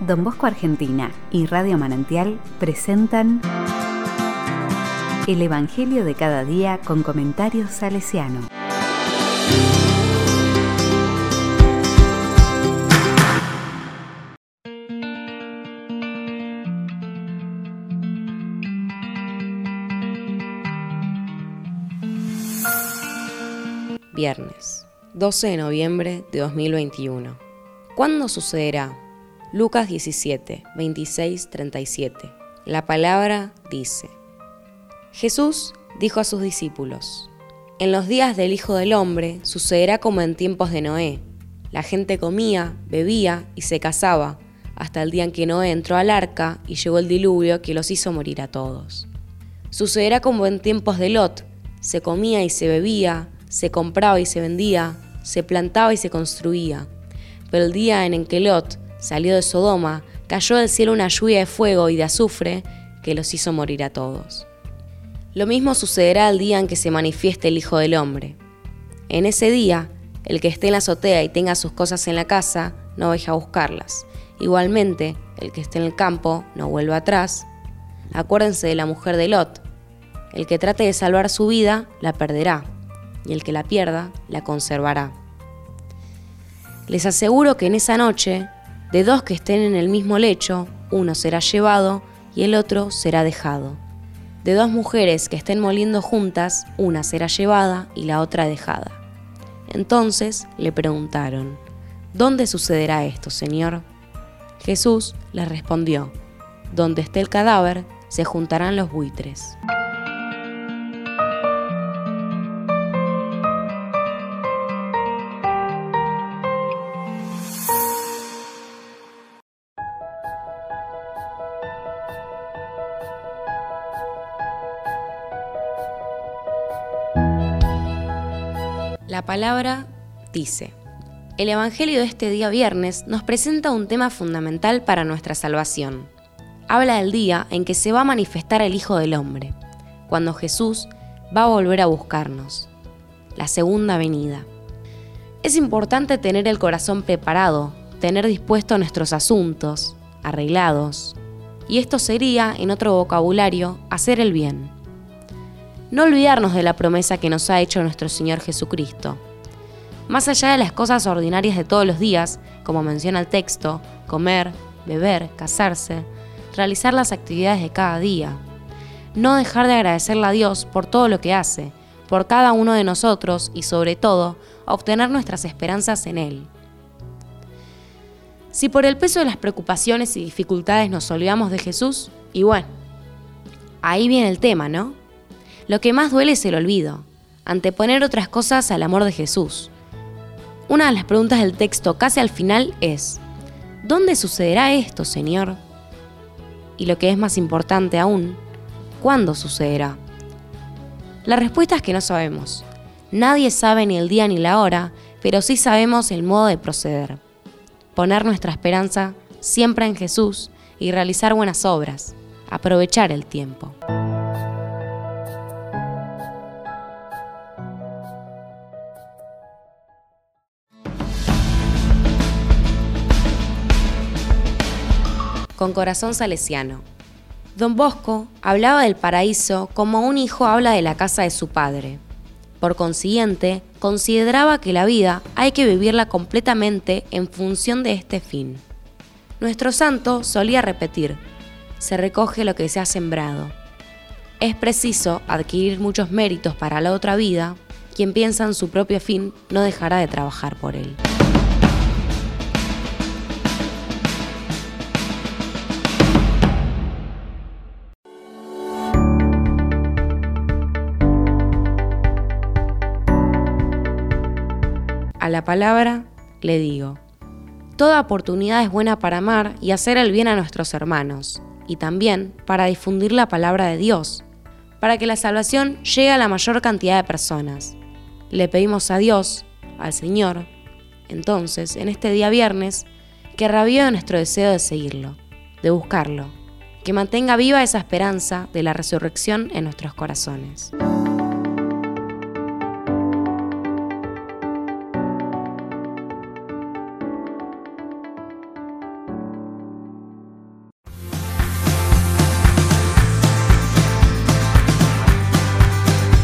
Don Bosco Argentina y Radio Manantial presentan El Evangelio de cada día con comentarios salesiano. Viernes, 12 de noviembre de 2021. ¿Cuándo sucederá? Lucas 17, 26, 37. La palabra dice, Jesús dijo a sus discípulos, En los días del Hijo del Hombre sucederá como en tiempos de Noé. La gente comía, bebía y se casaba, hasta el día en que Noé entró al arca y llegó el diluvio que los hizo morir a todos. Sucederá como en tiempos de Lot, se comía y se bebía, se compraba y se vendía, se plantaba y se construía. Pero el día en que Lot salió de Sodoma, cayó del cielo una lluvia de fuego y de azufre que los hizo morir a todos. Lo mismo sucederá el día en que se manifieste el Hijo del Hombre. En ese día, el que esté en la azotea y tenga sus cosas en la casa, no vaya a buscarlas. Igualmente, el que esté en el campo, no vuelva atrás. Acuérdense de la mujer de Lot. El que trate de salvar su vida, la perderá, y el que la pierda, la conservará. Les aseguro que en esa noche de dos que estén en el mismo lecho, uno será llevado y el otro será dejado. De dos mujeres que estén moliendo juntas, una será llevada y la otra dejada. Entonces le preguntaron, ¿Dónde sucederá esto, Señor? Jesús les respondió, Donde esté el cadáver, se juntarán los buitres. La palabra dice, el Evangelio de este día viernes nos presenta un tema fundamental para nuestra salvación. Habla del día en que se va a manifestar el Hijo del Hombre, cuando Jesús va a volver a buscarnos, la segunda venida. Es importante tener el corazón preparado, tener dispuesto nuestros asuntos, arreglados, y esto sería, en otro vocabulario, hacer el bien no olvidarnos de la promesa que nos ha hecho nuestro Señor Jesucristo. Más allá de las cosas ordinarias de todos los días, como menciona el texto, comer, beber, casarse, realizar las actividades de cada día. No dejar de agradecerle a Dios por todo lo que hace, por cada uno de nosotros y sobre todo, obtener nuestras esperanzas en Él. Si por el peso de las preocupaciones y dificultades nos olvidamos de Jesús, y bueno, ahí viene el tema, ¿no? Lo que más duele es el olvido, anteponer otras cosas al amor de Jesús. Una de las preguntas del texto casi al final es, ¿dónde sucederá esto, Señor? Y lo que es más importante aún, ¿cuándo sucederá? La respuesta es que no sabemos. Nadie sabe ni el día ni la hora, pero sí sabemos el modo de proceder. Poner nuestra esperanza siempre en Jesús y realizar buenas obras, aprovechar el tiempo. Con corazón salesiano. Don Bosco hablaba del paraíso como un hijo habla de la casa de su padre. Por consiguiente, consideraba que la vida hay que vivirla completamente en función de este fin. Nuestro santo solía repetir, se recoge lo que se ha sembrado. Es preciso adquirir muchos méritos para la otra vida, quien piensa en su propio fin no dejará de trabajar por él. La palabra le digo, toda oportunidad es buena para amar y hacer el bien a nuestros hermanos, y también para difundir la palabra de Dios, para que la salvación llegue a la mayor cantidad de personas. Le pedimos a Dios, al Señor, entonces, en este día viernes, que ravive nuestro deseo de seguirlo, de buscarlo, que mantenga viva esa esperanza de la resurrección en nuestros corazones.